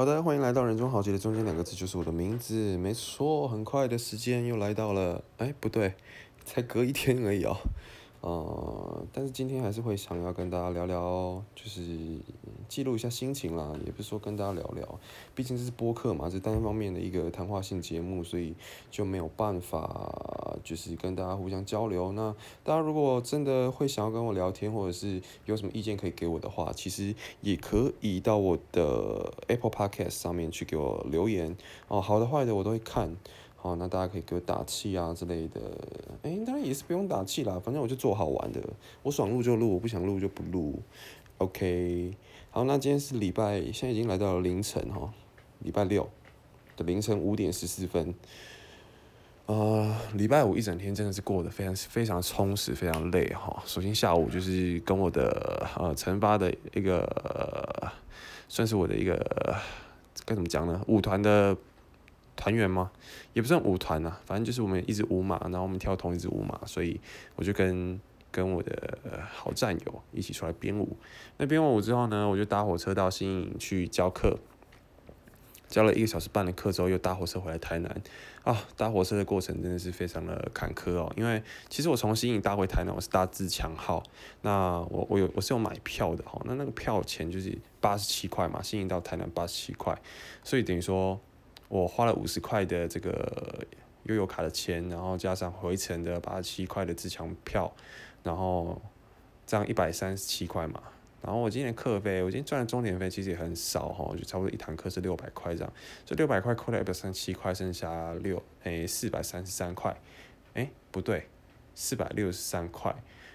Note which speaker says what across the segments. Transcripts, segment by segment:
Speaker 1: 好的，欢迎来到人中豪杰的中间两个字就是我的名字，没错，很快的时间又来到了，哎，不对，才隔一天而已哦。呃，但是今天还是会想要跟大家聊聊，就是记录一下心情啦，也不是说跟大家聊聊，毕竟这是播客嘛，是单方面的一个谈话性节目，所以就没有办法就是跟大家互相交流。那大家如果真的会想要跟我聊天，或者是有什么意见可以给我的话，其实也可以到我的 Apple Podcast 上面去给我留言哦，好的坏的我都会看。好，那大家可以给我打气啊之类的。哎，当然也是不用打气啦，反正我就做好玩的，我爽录就录，我不想录就不录。OK，好，那今天是礼拜，现在已经来到了凌晨哈，礼拜六的凌晨五点十四分。呃，礼拜五一整天真的是过得非常非常充实，非常累哈。首先下午就是跟我的呃陈发的一个，算是我的一个该怎么讲呢？舞团的。团员吗？也不算舞团呐，反正就是我们一支舞马，然后我们跳同一支舞马，所以我就跟跟我的好战友一起出来编舞。那编完舞之后呢，我就搭火车到新营去教课，教了一个小时半的课之后，又搭火车回来台南。啊，搭火车的过程真的是非常的坎坷哦，因为其实我从新营搭回台南，我是搭自强号，那我我有我是有买票的哈，那那个票钱就是八十七块嘛，新营到台南八十七块，所以等于说。我花了五十块的这个悠游卡的钱，然后加上回程的八十七块的自强票，然后这样一百三十七块嘛。然后我今天的课费，我今天赚的钟点费其实也很少哈，就差不多一堂课是六百块这样。这六百块扣掉一百三十七块，剩下六诶四百三十三块。诶，不对，四百六十三块。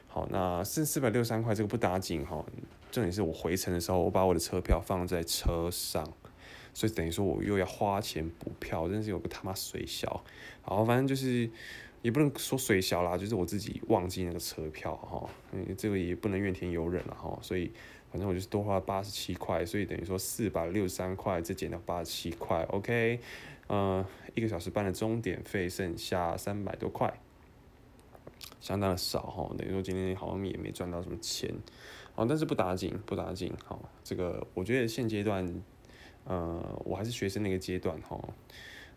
Speaker 1: 好，那剩四百六十三块这个不打紧哈。重点是我回程的时候，我把我的车票放在车上。所以等于说我又要花钱补票，真是有个他妈水小，好，反正就是也不能说水小啦，就是我自己忘记那个车票哈，嗯，这个也不能怨天尤人了哈，所以反正我就是多花八十七块，所以等于说四百六十三块再减掉八十七块，OK，呃，一个小时半的钟点费剩下三百多块，相当的少哈，等于说今天好像也没赚到什么钱，哦，但是不打紧不打紧，好，这个我觉得现阶段。呃，我还是学生那个阶段哈，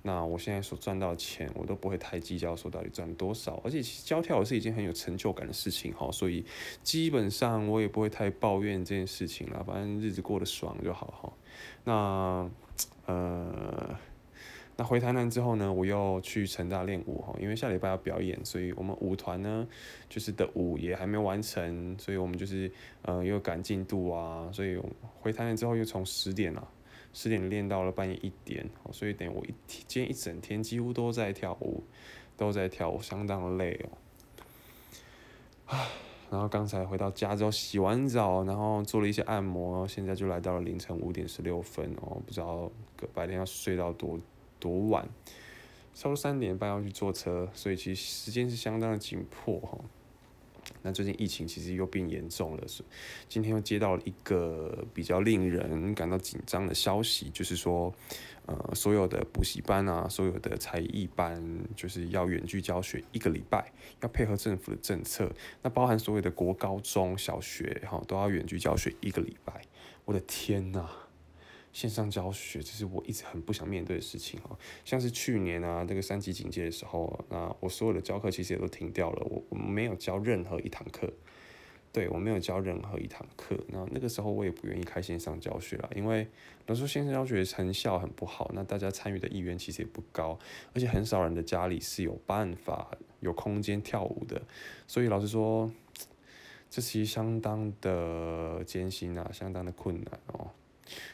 Speaker 1: 那我现在所赚到的钱，我都不会太计较说到底赚多少，而且其实教跳舞是一件很有成就感的事情哈，所以基本上我也不会太抱怨这件事情了，反正日子过得爽就好哈。那呃，那回台南之后呢，我又去成大练舞哈，因为下礼拜要表演，所以我们舞团呢就是的舞也还没完成，所以我们就是呃又赶进度啊，所以回台南之后又从十点了。十点练到了半夜一点，所以等于我一天今天一整天几乎都在跳舞，都在跳舞，相当累哦。啊，然后刚才回到家之后洗完澡，然后做了一些按摩，现在就来到了凌晨五点十六分哦，不知道白天要睡到多多晚，差不多三点半要去坐车，所以其实时间是相当的紧迫哈。那最近疫情其实又变严重了，是今天又接到了一个比较令人感到紧张的消息，就是说，呃，所有的补习班啊，所有的才艺班，就是要远距教学一个礼拜，要配合政府的政策，那包含所有的国高中小学哈，都要远距教学一个礼拜，我的天呐！线上教学，这是我一直很不想面对的事情哦。像是去年啊，这个三级警戒的时候，那我所有的教课其实也都停掉了，我我没有教任何一堂课，对我没有教任何一堂课。那那个时候我也不愿意开线上教学了，因为老实说线上教学成效很不好，那大家参与的意愿其实也不高，而且很少人的家里是有办法有空间跳舞的，所以老实说，这其实相当的艰辛啊，相当的困难哦。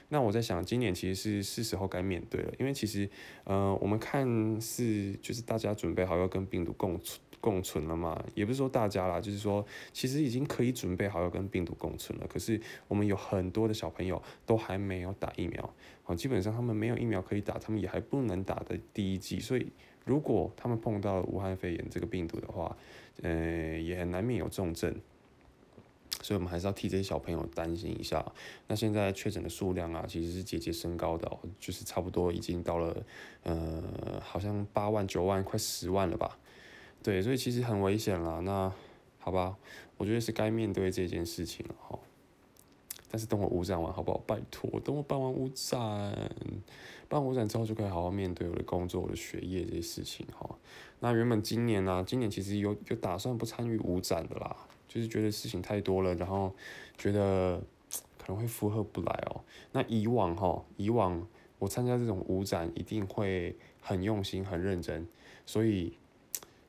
Speaker 1: 那我在想，今年其实是是时候该面对了，因为其实，呃，我们看是就是大家准备好要跟病毒共存共存了嘛，也不是说大家啦，就是说其实已经可以准备好要跟病毒共存了。可是我们有很多的小朋友都还没有打疫苗，好，基本上他们没有疫苗可以打，他们也还不能打的第一剂，所以如果他们碰到武汉肺炎这个病毒的话，呃，也难免有重症。所以，我们还是要替这些小朋友担心一下。那现在确诊的数量啊，其实是节节升高的，就是差不多已经到了，呃，好像八万、九万、快十万了吧？对，所以其实很危险了。那好吧，我觉得是该面对这件事情了哈。但是等我五展完好不好？拜托，等我办完五展，办完五展之后就可以好好面对我的工作、我的学业这些事情哈。那原本今年呢，今年其实有有打算不参与五展的啦，就是觉得事情太多了，然后觉得 可能会负荷不来哦。那以往哈，以往我参加这种舞展一定会很用心、很认真，所以。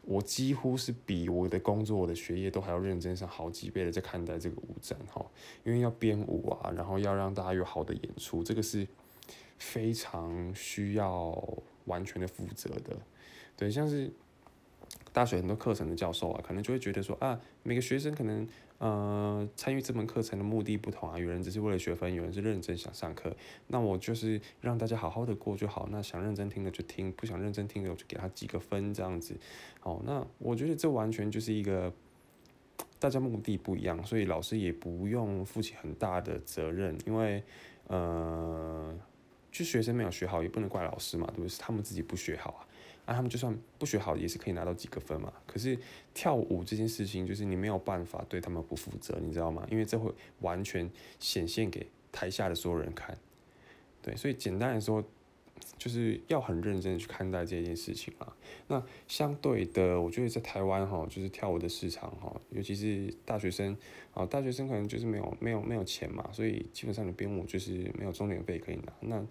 Speaker 1: 我几乎是比我的工作、我的学业都还要认真上好几倍的在看待这个舞展哈，因为要编舞啊，然后要让大家有好的演出，这个是非常需要完全的负责的，对，像是。大学很多课程的教授啊，可能就会觉得说啊，每个学生可能呃参与这门课程的目的不同啊，有人只是为了学分，有人是认真想上课。那我就是让大家好好的过就好，那想认真听的就听，不想认真听的我就给他几个分这样子。好，那我觉得这完全就是一个大家目的不一样，所以老师也不用负起很大的责任，因为呃，就学生没有学好也不能怪老师嘛，对不对？是他们自己不学好啊。那他们就算不学好，也是可以拿到几个分嘛。可是跳舞这件事情，就是你没有办法对他们不负责，你知道吗？因为这会完全显现给台下的所有人看。对，所以简单来说。就是要很认真的去看待这件事情啊。那相对的，我觉得在台湾哈，就是跳舞的市场哈，尤其是大学生啊，大学生可能就是没有没有没有钱嘛，所以基本上你编舞就是没有钟点费可以拿。那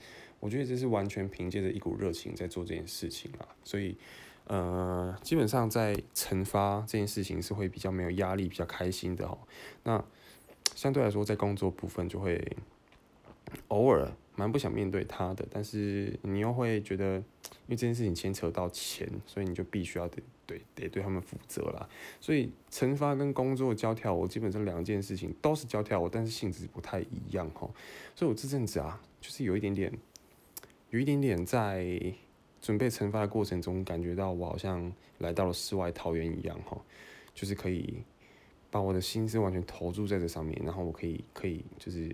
Speaker 1: 我觉得这是完全凭借着一股热情在做这件事情啊。所以呃，基本上在惩罚这件事情是会比较没有压力、比较开心的哈。那相对来说，在工作部分就会偶尔。蛮不想面对他的，但是你又会觉得，因为这件事情牵扯到钱，所以你就必须要得对得对他们负责啦。所以惩罚跟工作教跳舞，基本上两件事情都是教跳舞，但是性质不太一样哈。所以我这阵子啊，就是有一点点，有一点点在准备惩罚的过程中，感觉到我好像来到了世外桃源一样哈，就是可以把我的心思完全投注在这上面，然后我可以可以就是。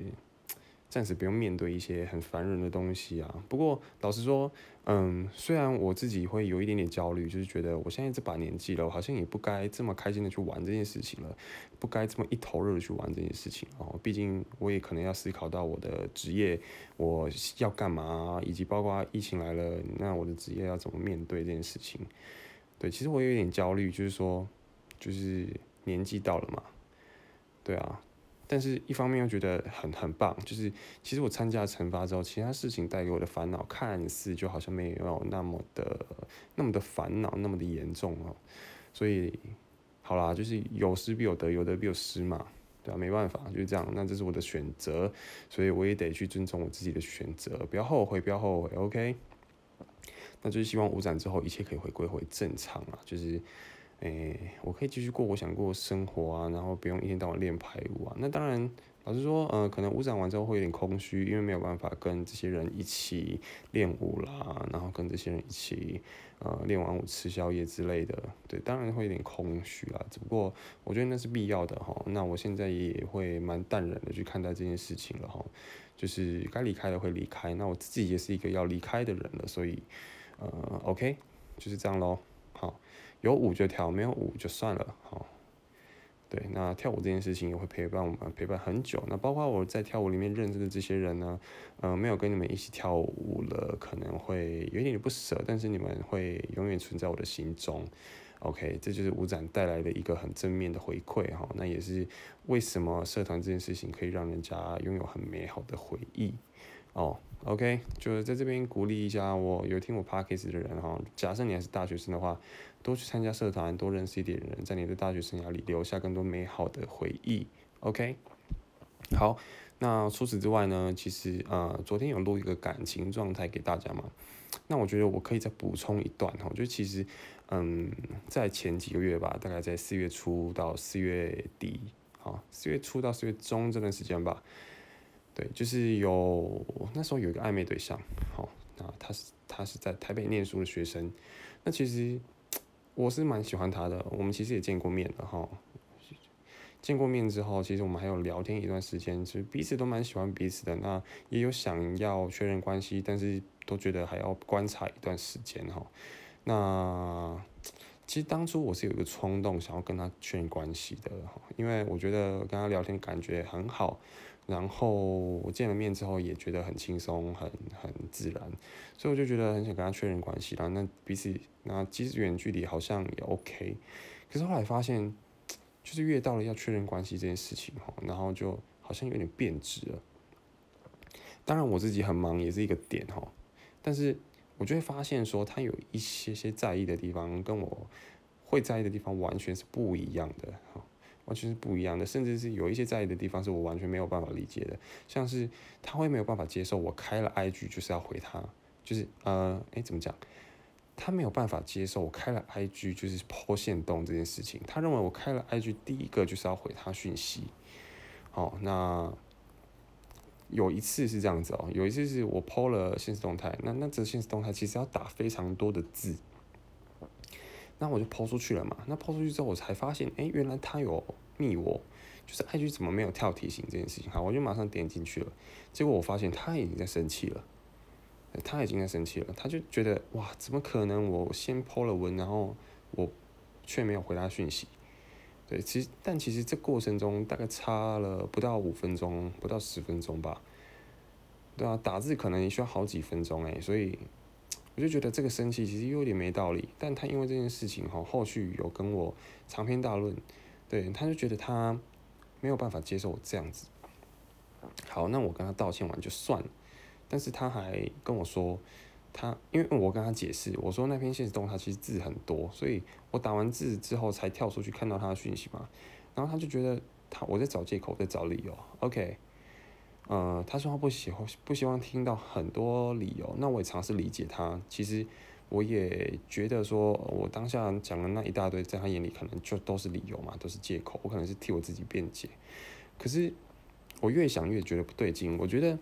Speaker 1: 暂时不用面对一些很烦人的东西啊。不过老实说，嗯，虽然我自己会有一点点焦虑，就是觉得我现在这把年纪了，我好像也不该这么开心的去玩这件事情了，不该这么一头热的去玩这件事情哦。毕竟我也可能要思考到我的职业我要干嘛，以及包括疫情来了，那我的职业要怎么面对这件事情。对，其实我有点焦虑，就是说，就是年纪到了嘛，对啊。但是，一方面又觉得很很棒，就是其实我参加惩罚之后，其他事情带给我的烦恼，看似就好像没有那么的那么的烦恼，那么的严重哦。所以，好啦，就是有失必有得，有得必有失嘛，对吧？没办法，就是这样。那这是我的选择，所以我也得去尊重我自己的选择，不要后悔，不要后悔，OK？那就是希望五展之后一切可以回归回正常啊，就是。诶，我可以继续过我想过的生活啊，然后不用一天到晚练排舞啊。那当然，老实说，呃，可能舞展完之后会有点空虚，因为没有办法跟这些人一起练舞啦，然后跟这些人一起，呃，练完舞吃宵夜之类的。对，当然会有点空虚啦。只不过我觉得那是必要的哈。那我现在也会蛮淡然的去看待这件事情了哈。就是该离开的会离开，那我自己也是一个要离开的人了，所以，呃，OK，就是这样喽。有舞就跳，没有舞就算了。好，对，那跳舞这件事情也会陪伴我们陪伴很久。那包括我在跳舞里面认识的这些人呢，嗯，没有跟你们一起跳舞了，可能会有一点点不舍，但是你们会永远存在我的心中。OK，这就是舞展带来的一个很正面的回馈哈。那也是为什么社团这件事情可以让人家拥有很美好的回忆哦。OK，就是在这边鼓励一下我有听我 Podcast 的人哈。假设你还是大学生的话，多去参加社团，多认识一点人，在你的大学生涯里留下更多美好的回忆。OK，好，那除此之外呢，其实呃，昨天有录一个感情状态给大家嘛。那我觉得我可以再补充一段哈，就其实嗯，在前几个月吧，大概在四月初到四月底，好，四月初到四月中这段时间吧。对，就是有那时候有一个暧昧对象，好，那他是他是在台北念书的学生，那其实我是蛮喜欢他的，我们其实也见过面的哈，见过面之后，其实我们还有聊天一段时间，其实彼此都蛮喜欢彼此的，那也有想要确认关系，但是都觉得还要观察一段时间哈，那其实当初我是有一个冲动想要跟他确认关系的哈，因为我觉得跟他聊天感觉很好。然后我见了面之后也觉得很轻松，很很自然，所以我就觉得很想跟他确认关系啦。那彼此那即使远距离好像也 OK，可是后来发现，就是越到了要确认关系这件事情哈，然后就好像有点变质了。当然我自己很忙也是一个点哈，但是我就会发现说他有一些些在意的地方跟我会在意的地方完全是不一样的哈。完全是不一样的，甚至是有一些在意的地方是我完全没有办法理解的，像是他会没有办法接受我开了 IG 就是要回他，就是呃，哎怎么讲？他没有办法接受我开了 IG 就是抛线动这件事情，他认为我开了 IG 第一个就是要回他讯息。好，那有一次是这样子哦，有一次是我抛了现实动态，那那这现实动态其实要打非常多的字。那我就抛出去了嘛，那抛出去之后，我才发现，哎，原来他有密我，就是 IG 怎么没有跳提醒这件事情，好，我就马上点进去了，结果我发现他已经在生气了，他已经在生气了，他就觉得哇，怎么可能我先抛了文，然后我却没有回他讯息，对，其实但其实这过程中大概差了不到五分钟，不到十分钟吧，对啊，打字可能也需要好几分钟哎，所以。我就觉得这个生气其实有点没道理，但他因为这件事情哈，后续有跟我长篇大论，对，他就觉得他没有办法接受我这样子。好，那我跟他道歉完就算了，但是他还跟我说，他因为我跟他解释，我说那篇现实动态其实字很多，所以我打完字之后才跳出去看到他的讯息嘛，然后他就觉得他我在找借口，在找理由，OK。呃，他说他不喜欢，不希望听到很多理由。那我也尝试理解他。其实我也觉得说，我当下讲的那一大堆，在他眼里可能就都是理由嘛，都是借口。我可能是替我自己辩解。可是我越想越觉得不对劲。我觉得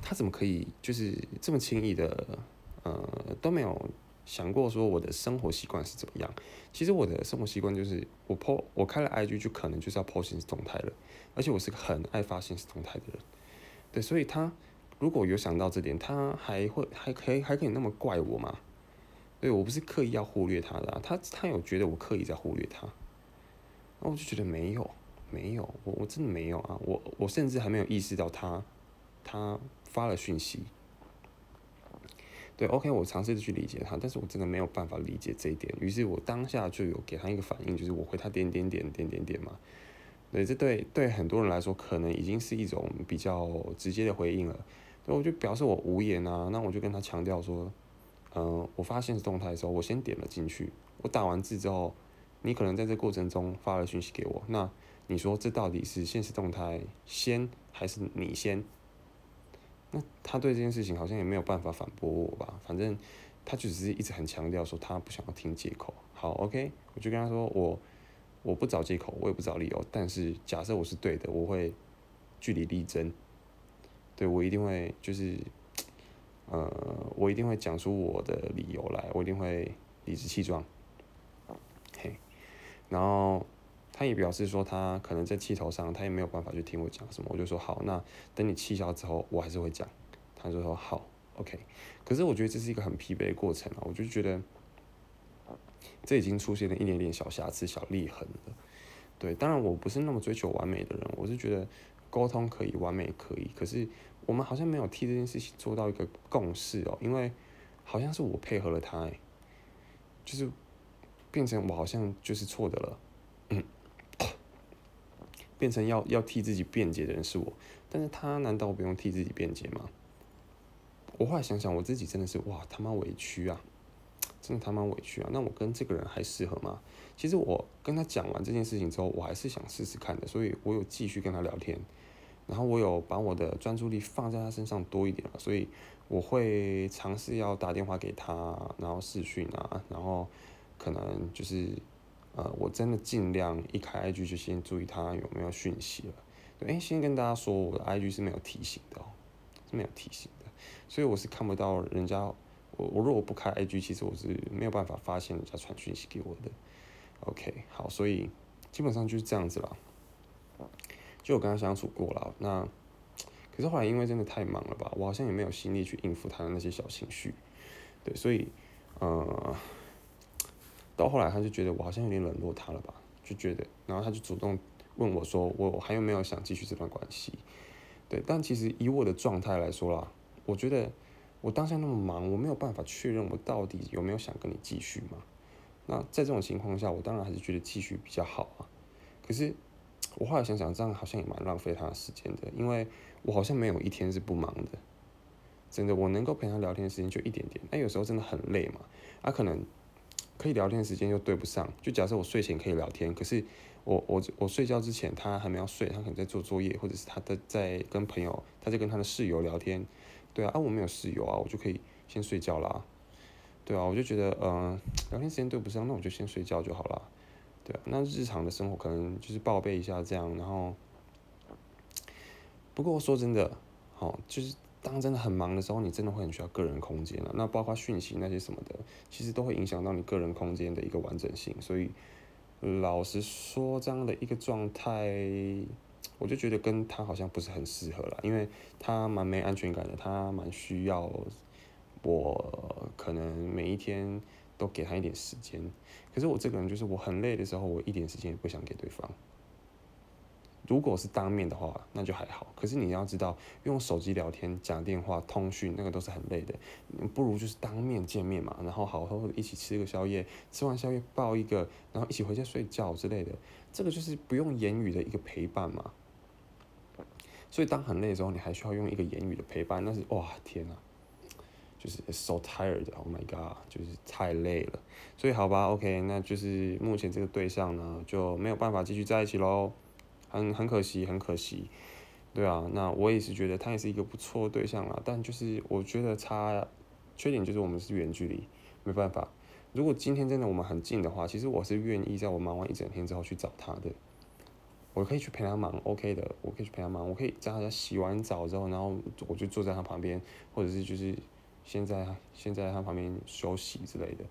Speaker 1: 他怎么可以就是这么轻易的，呃，都没有。想过说我的生活习惯是怎么样？其实我的生活习惯就是我 po 我开了 IG 就可能就是要 po 现实动态了，而且我是个很爱发现实动态的人，对，所以他如果有想到这点，他还会还可以还可以那么怪我吗？对我不是刻意要忽略他的，他他有觉得我刻意在忽略他，那我就觉得没有没有，我我真的没有啊，我我甚至还没有意识到他他发了讯息。对，OK，我尝试着去理解他，但是我真的没有办法理解这一点。于是我当下就有给他一个反应，就是我回他点点点点点点嘛。对，这对对很多人来说，可能已经是一种比较直接的回应了。所以我就表示我无言啊，那我就跟他强调说，嗯，我发现实动态的时候，我先点了进去，我打完字之后，你可能在这过程中发了讯息给我，那你说这到底是现实动态先还是你先？那他对这件事情好像也没有办法反驳我吧，反正他就只是一直很强调说他不想要听借口。好，OK，我就跟他说我我不找借口，我也不找理由，但是假设我是对的，我会据理力争，对我一定会就是呃我一定会讲出我的理由来，我一定会理直气壮，嘿，然后。他也表示说，他可能在气头上，他也没有办法去听我讲什么。我就说好，那等你气消之后，我还是会讲。他就说好，OK。可是我觉得这是一个很疲惫的过程啊，我就觉得这已经出现了一点点小瑕疵、小裂痕了。对，当然我不是那么追求完美的人，我是觉得沟通可以，完美可以。可是我们好像没有替这件事情做到一个共识哦，因为好像是我配合了他，就是变成我好像就是错的了。变成要要替自己辩解的人是我，但是他难道不用替自己辩解吗？我后来想想，我自己真的是哇他妈委屈啊，真的他妈委屈啊！那我跟这个人还适合吗？其实我跟他讲完这件事情之后，我还是想试试看的，所以我有继续跟他聊天，然后我有把我的专注力放在他身上多一点了，所以我会尝试要打电话给他，然后视讯啊，然后可能就是。呃，我真的尽量一开 IG 就先注意他有没有讯息了。对，哎，先跟大家说，我的 IG 是没有提醒的哦，是没有提醒的，所以我是看不到人家。我我如果不开 IG，其实我是没有办法发现人家传讯息给我的。OK，好，所以基本上就是这样子了。就我跟他相处过了，那可是后来因为真的太忙了吧，我好像也没有心力去应付他的那些小情绪。对，所以，呃。到后来，他就觉得我好像有点冷落他了吧，就觉得，然后他就主动问我说我还有没有想继续这段关系？对，但其实以我的状态来说啦，我觉得我当下那么忙，我没有办法确认我到底有没有想跟你继续嘛。那在这种情况下，我当然还是觉得继续比较好啊。可是我后来想想，这样好像也蛮浪费他的时间的，因为我好像没有一天是不忙的。真的，我能够陪他聊天的时间就一点点。那有时候真的很累嘛，啊，可能可以聊天的时间又对不上。就假设我睡前可以聊天，可是我我我睡觉之前他还没有睡，他可能在做作业，或者是他的在跟朋友，他在跟他的室友聊天。对啊，啊，我没有室友啊，我就可以先睡觉啦。对啊，我就觉得，嗯，聊天时间对不上，那我就先睡觉就好了。对啊，那日常的生活可能就是报备一下这样，然后，不过说真的，好，就是当真的很忙的时候，你真的会很需要个人空间了。那包括讯息那些什么的，其实都会影响到你个人空间的一个完整性。所以，老实说，这样的一个状态，我就觉得跟他好像不是很适合了，因为他蛮没安全感的，他蛮需要。我可能每一天都给他一点时间，可是我这个人就是我很累的时候，我一点时间也不想给对方。如果是当面的话，那就还好。可是你要知道，用手机聊天、讲电话、通讯，那个都是很累的。不如就是当面见面嘛，然后好好的一起吃个宵夜，吃完宵夜抱一个，然后一起回家睡觉之类的。这个就是不用言语的一个陪伴嘛。所以当很累的时候，你还需要用一个言语的陪伴，那是哇天哪！就是 so tired，Oh my god，就是太累了，所以好吧，OK，那就是目前这个对象呢就没有办法继续在一起喽，很很可惜，很可惜，对啊，那我也是觉得他也是一个不错对象啊，但就是我觉得差缺点就是我们是远距离，没办法，如果今天真的我们很近的话，其实我是愿意在我忙完一整天之后去找他的，我可以去陪他忙，OK 的，我可以去陪他忙，我可以在他家洗完澡之后，然后我就坐在他旁边，或者是就是。现在现在他旁边休息之类的，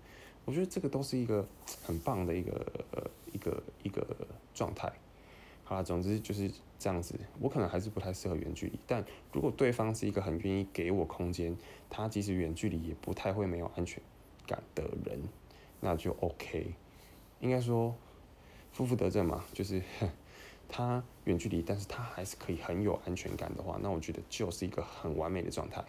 Speaker 1: 我觉得这个都是一个很棒的一个呃一个一个状态。好了，总之就是这样子。我可能还是不太适合远距离，但如果对方是一个很愿意给我空间，他即使远距离也不太会没有安全感的人，那就 OK。应该说，负负得正嘛，就是 他远距离，但是他还是可以很有安全感的话，那我觉得就是一个很完美的状态。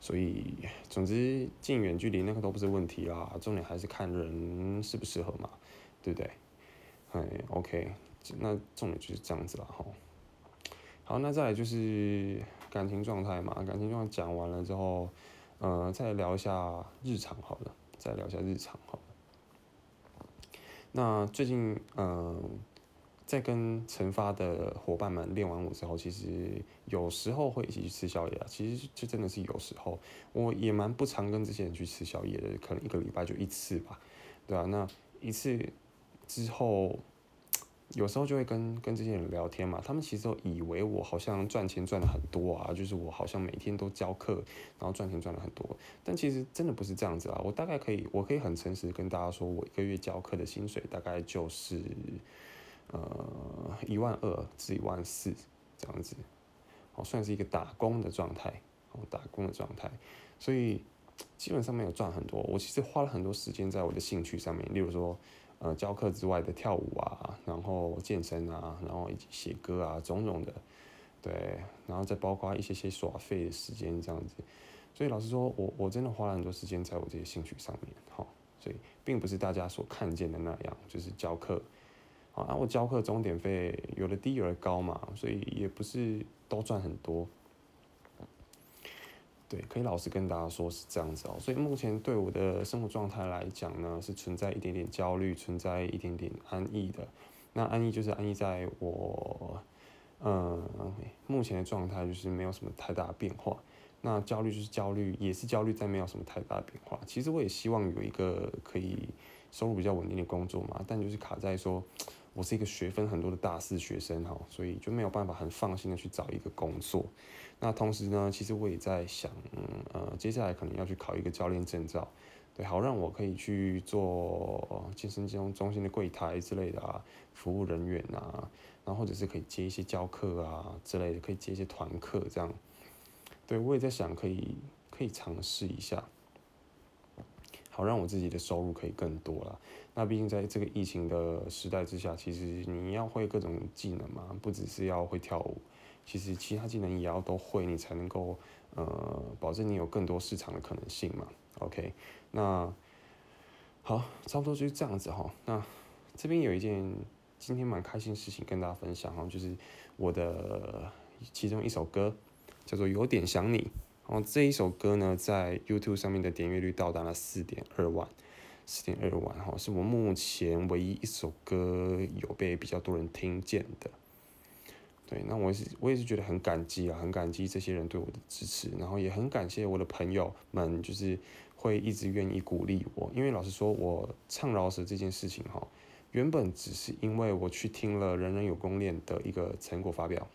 Speaker 1: 所以，总之近远距离那个都不是问题啦，重点还是看人适不适合嘛，对不对？哎，OK，那重点就是这样子了哈。好，那再来就是感情状态嘛，感情状态讲完了之后，呃，再聊一下日常好了，再聊一下日常好了。那最近，嗯。在跟陈发的伙伴们练完舞之后，其实有时候会一起去吃宵夜啊。其实就真的是有时候，我也蛮不常跟这些人去吃宵夜的，可能一个礼拜就一次吧，对吧？那一次之后，有时候就会跟跟这些人聊天嘛。他们其实都以为我好像赚钱赚的很多啊，就是我好像每天都教课，然后赚钱赚了很多。但其实真的不是这样子啊。我大概可以，我可以很诚实跟大家说，我一个月教课的薪水大概就是。呃，一万二至一万四这样子，好，算是一个打工的状态，哦，打工的状态，所以基本上没有赚很多。我其实花了很多时间在我的兴趣上面，例如说，呃，教课之外的跳舞啊，然后健身啊，然后以及写歌啊，种种的，对，然后再包括一些些耍废的时间这样子。所以老实说，我我真的花了很多时间在我这些兴趣上面，好，所以并不是大家所看见的那样，就是教课。啊，我教课钟点费有的低有的高嘛，所以也不是都赚很多。对，可以老实跟大家说是这样子哦。所以目前对我的生活状态来讲呢，是存在一点点焦虑，存在一点点安逸的。那安逸就是安逸在我，嗯，目前的状态就是没有什么太大的变化。那焦虑就是焦虑，也是焦虑在没有什么太大的变化。其实我也希望有一个可以收入比较稳定的工作嘛，但就是卡在说。我是一个学分很多的大四学生哈，所以就没有办法很放心的去找一个工作。那同时呢，其实我也在想，呃，接下来可能要去考一个教练证照，对，好让我可以去做健身中中心的柜台之类的啊，服务人员啊，然后或者是可以接一些教课啊之类的，可以接一些团课这样。对我也在想，可以可以尝试一下。好让我自己的收入可以更多了。那毕竟在这个疫情的时代之下，其实你要会各种技能嘛，不只是要会跳舞，其实其他技能也要都会，你才能够呃保证你有更多市场的可能性嘛。OK，那好，差不多就是这样子哈。那这边有一件今天蛮开心的事情跟大家分享哈，就是我的其中一首歌叫做《有点想你》。然后这一首歌呢，在 YouTube 上面的点阅率到达了四点二万，四点二万哈，是我目前唯一一首歌有被比较多人听见的。对，那我也是我也是觉得很感激啊，很感激这些人对我的支持，然后也很感谢我的朋友们，就是会一直愿意鼓励我。因为老实说，我唱饶舌这件事情哈，原本只是因为我去听了人人有功练的一个成果发表。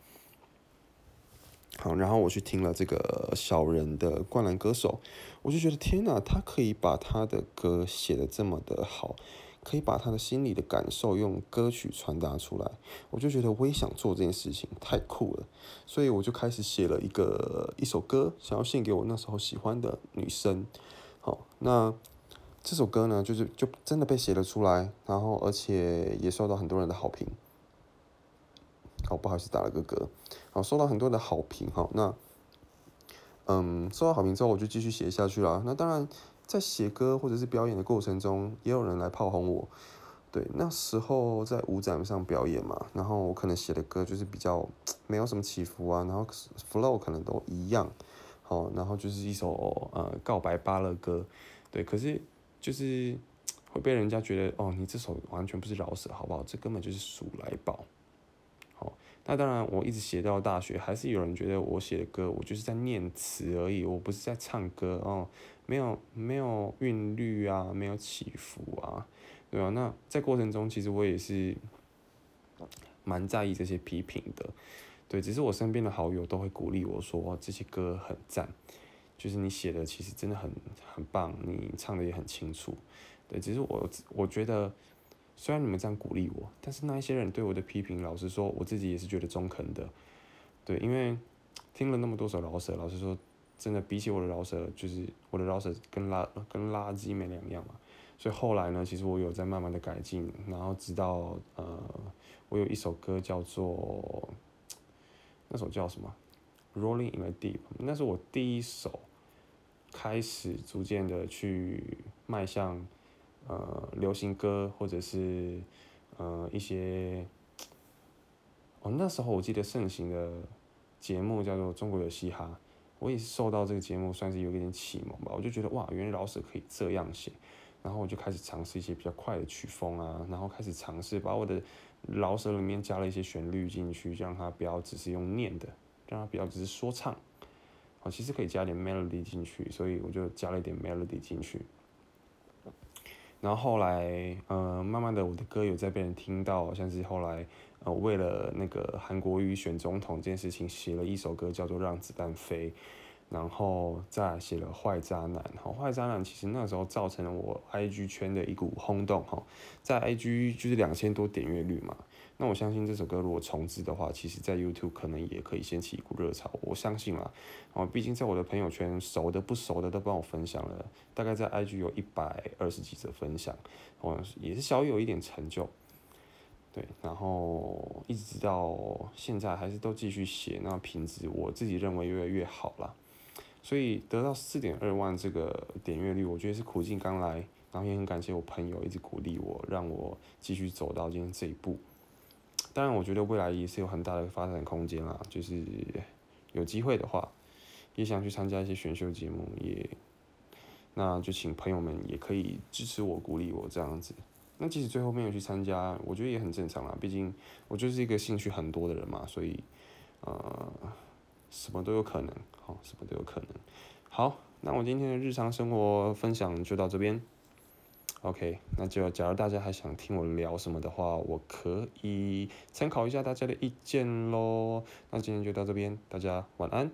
Speaker 1: 好，然后我去听了这个小人的《灌篮歌手》，我就觉得天哪，他可以把他的歌写的这么的好，可以把他的心里的感受用歌曲传达出来，我就觉得我也想做这件事情，太酷了，所以我就开始写了一个一首歌，想要献给我那时候喜欢的女生。好，那这首歌呢，就是就真的被写了出来，然后而且也受到很多人的好评。好，不好意思，打了个嗝。好，收到很多的好评。哈，那，嗯，收到好评之后，我就继续写下去了。那当然，在写歌或者是表演的过程中，也有人来炮轰我。对，那时候在舞展上表演嘛，然后我可能写的歌就是比较没有什么起伏啊，然后 flow 可能都一样。好，然后就是一首呃告白巴乐歌。对，可是就是会被人家觉得哦，你这首完全不是饶舌，好不好？这根本就是数来宝。那当然，我一直写到大学，还是有人觉得我写的歌，我就是在念词而已，我不是在唱歌哦，没有没有韵律啊，没有起伏啊，对吧？那在过程中，其实我也是蛮在意这些批评的，对，只是我身边的好友都会鼓励我说，这些歌很赞，就是你写的其实真的很很棒，你唱的也很清楚，对，只是我我觉得。虽然你们这样鼓励我，但是那一些人对我的批评，老实说，我自己也是觉得中肯的。对，因为听了那么多首饶舌，老实说，真的比起我的饶舌，就是我的饶舌跟垃跟垃圾没两样嘛。所以后来呢，其实我有在慢慢的改进，然后直到呃，我有一首歌叫做那首叫什么《Rolling in the Deep》，那是我第一首开始逐渐的去迈向。呃，流行歌或者是呃一些，哦那时候我记得盛行的节目叫做《中国有嘻哈》，我也是受到这个节目算是有一点启蒙吧。我就觉得哇，原来饶舌可以这样写，然后我就开始尝试一些比较快的曲风啊，然后开始尝试把我的饶舌里面加了一些旋律进去，让它不要只是用念的，让它不要只是说唱，哦，其实可以加点 melody 进去，所以我就加了一点 melody 进去。然后后来，嗯，慢慢的，我的歌有在被人听到，像是后来，呃，为了那个韩国瑜选总统这件事情，写了一首歌叫做《让子弹飞》，然后再写了《坏渣男》。好，《坏渣男》其实那时候造成了我 IG 圈的一股轰动，哈，在 IG 就是两千多点阅率嘛。那我相信这首歌如果重置的话，其实在 YouTube 可能也可以掀起一股热潮。我相信啦，哦，毕竟在我的朋友圈，熟的不熟的都帮我分享了，大概在 IG 有一百二十几则分享，哦，也是小有一点成就。对，然后一直到现在还是都继续写，那品质我自己认为越来越好了。所以得到四点二万这个点阅率，我觉得是苦尽甘来，然后也很感谢我朋友一直鼓励我，让我继续走到今天这一步。当然，我觉得未来也是有很大的发展空间啦。就是有机会的话，也想去参加一些选秀节目，也那就请朋友们也可以支持我、鼓励我这样子。那即使最后没有去参加，我觉得也很正常啦。毕竟我就是一个兴趣很多的人嘛，所以呃，什么都有可能，好，什么都有可能。好，那我今天的日常生活分享就到这边。OK，那就假如大家还想听我聊什么的话，我可以参考一下大家的意见喽。那今天就到这边，大家晚安。